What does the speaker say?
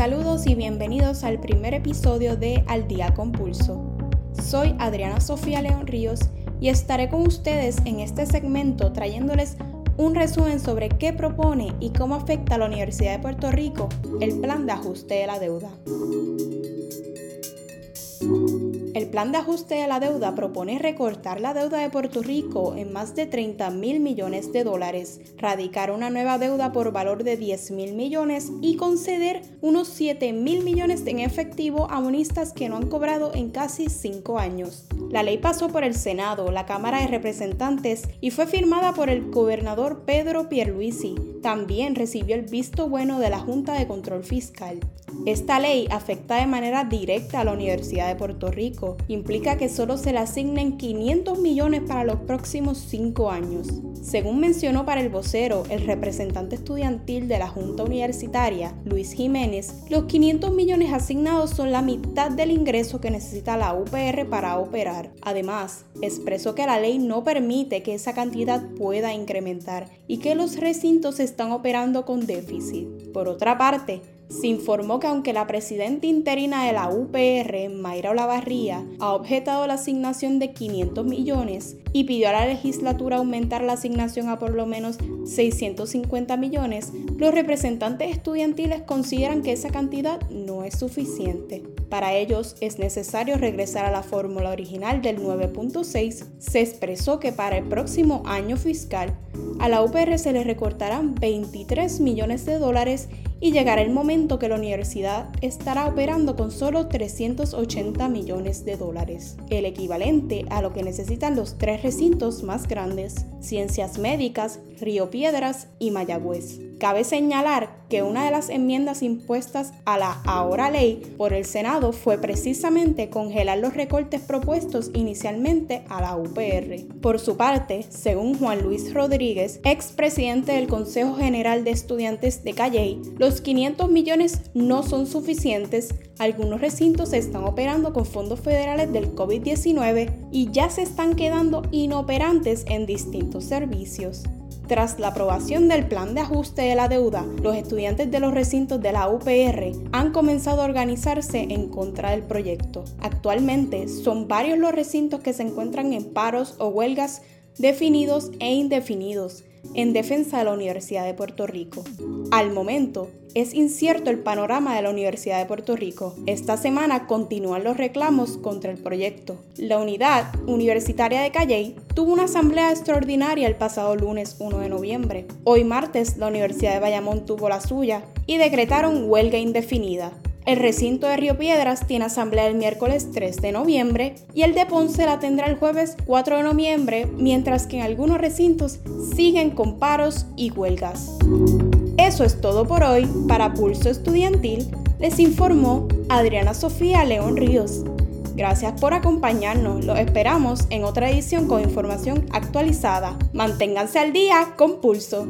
Saludos y bienvenidos al primer episodio de Al Día con Pulso. Soy Adriana Sofía León Ríos y estaré con ustedes en este segmento trayéndoles un resumen sobre qué propone y cómo afecta a la Universidad de Puerto Rico el plan de ajuste de la deuda. El plan de ajuste de la deuda propone recortar la deuda de Puerto Rico en más de 30 mil millones de dólares, radicar una nueva deuda por valor de 10 mil millones y conceder unos 7 mil millones en efectivo a bonistas que no han cobrado en casi 5 años. La ley pasó por el Senado, la Cámara de Representantes y fue firmada por el gobernador Pedro Pierluisi. También recibió el visto bueno de la Junta de Control Fiscal. Esta ley afecta de manera directa a la Universidad de Puerto Rico. Implica que solo se le asignen 500 millones para los próximos 5 años. Según mencionó para el vocero, el representante estudiantil de la Junta Universitaria, Luis Jiménez, los 500 millones asignados son la mitad del ingreso que necesita la UPR para operar. Además, expresó que la ley no permite que esa cantidad pueda incrementar y que los recintos están operando con déficit. Por otra parte, se informó que aunque la presidenta interina de la UPR, Mayra Olavarría, ha objetado la asignación de 500 millones y pidió a la legislatura aumentar la asignación a por lo menos 650 millones, los representantes estudiantiles consideran que esa cantidad no es suficiente. Para ellos es necesario regresar a la fórmula original del 9.6. Se expresó que para el próximo año fiscal a la UPR se le recortarán 23 millones de dólares y llegará el momento que la universidad estará operando con solo 380 millones de dólares, el equivalente a lo que necesitan los tres recintos más grandes, Ciencias Médicas, Río Piedras y Mayagüez. Cabe señalar que una de las enmiendas impuestas a la ahora ley por el Senado fue precisamente congelar los recortes propuestos inicialmente a la UPR. Por su parte, según Juan Luis Rodríguez, expresidente del Consejo General de Estudiantes de Calley, los 500 millones no son suficientes. Algunos recintos están operando con fondos federales del COVID-19 y ya se están quedando inoperantes en distintos servicios. Tras la aprobación del plan de ajuste de la deuda, los estudiantes de los recintos de la UPR han comenzado a organizarse en contra del proyecto. Actualmente son varios los recintos que se encuentran en paros o huelgas definidos e indefinidos en defensa de la Universidad de Puerto Rico. Al momento, es incierto el panorama de la Universidad de Puerto Rico. Esta semana continúan los reclamos contra el proyecto. La unidad universitaria de Calley tuvo una asamblea extraordinaria el pasado lunes 1 de noviembre. Hoy martes, la Universidad de Bayamón tuvo la suya y decretaron huelga indefinida. El recinto de Río Piedras tiene asamblea el miércoles 3 de noviembre y el de Ponce la tendrá el jueves 4 de noviembre, mientras que en algunos recintos siguen con paros y huelgas. Eso es todo por hoy. Para Pulso Estudiantil les informó Adriana Sofía León Ríos. Gracias por acompañarnos. Los esperamos en otra edición con información actualizada. Manténganse al día con Pulso.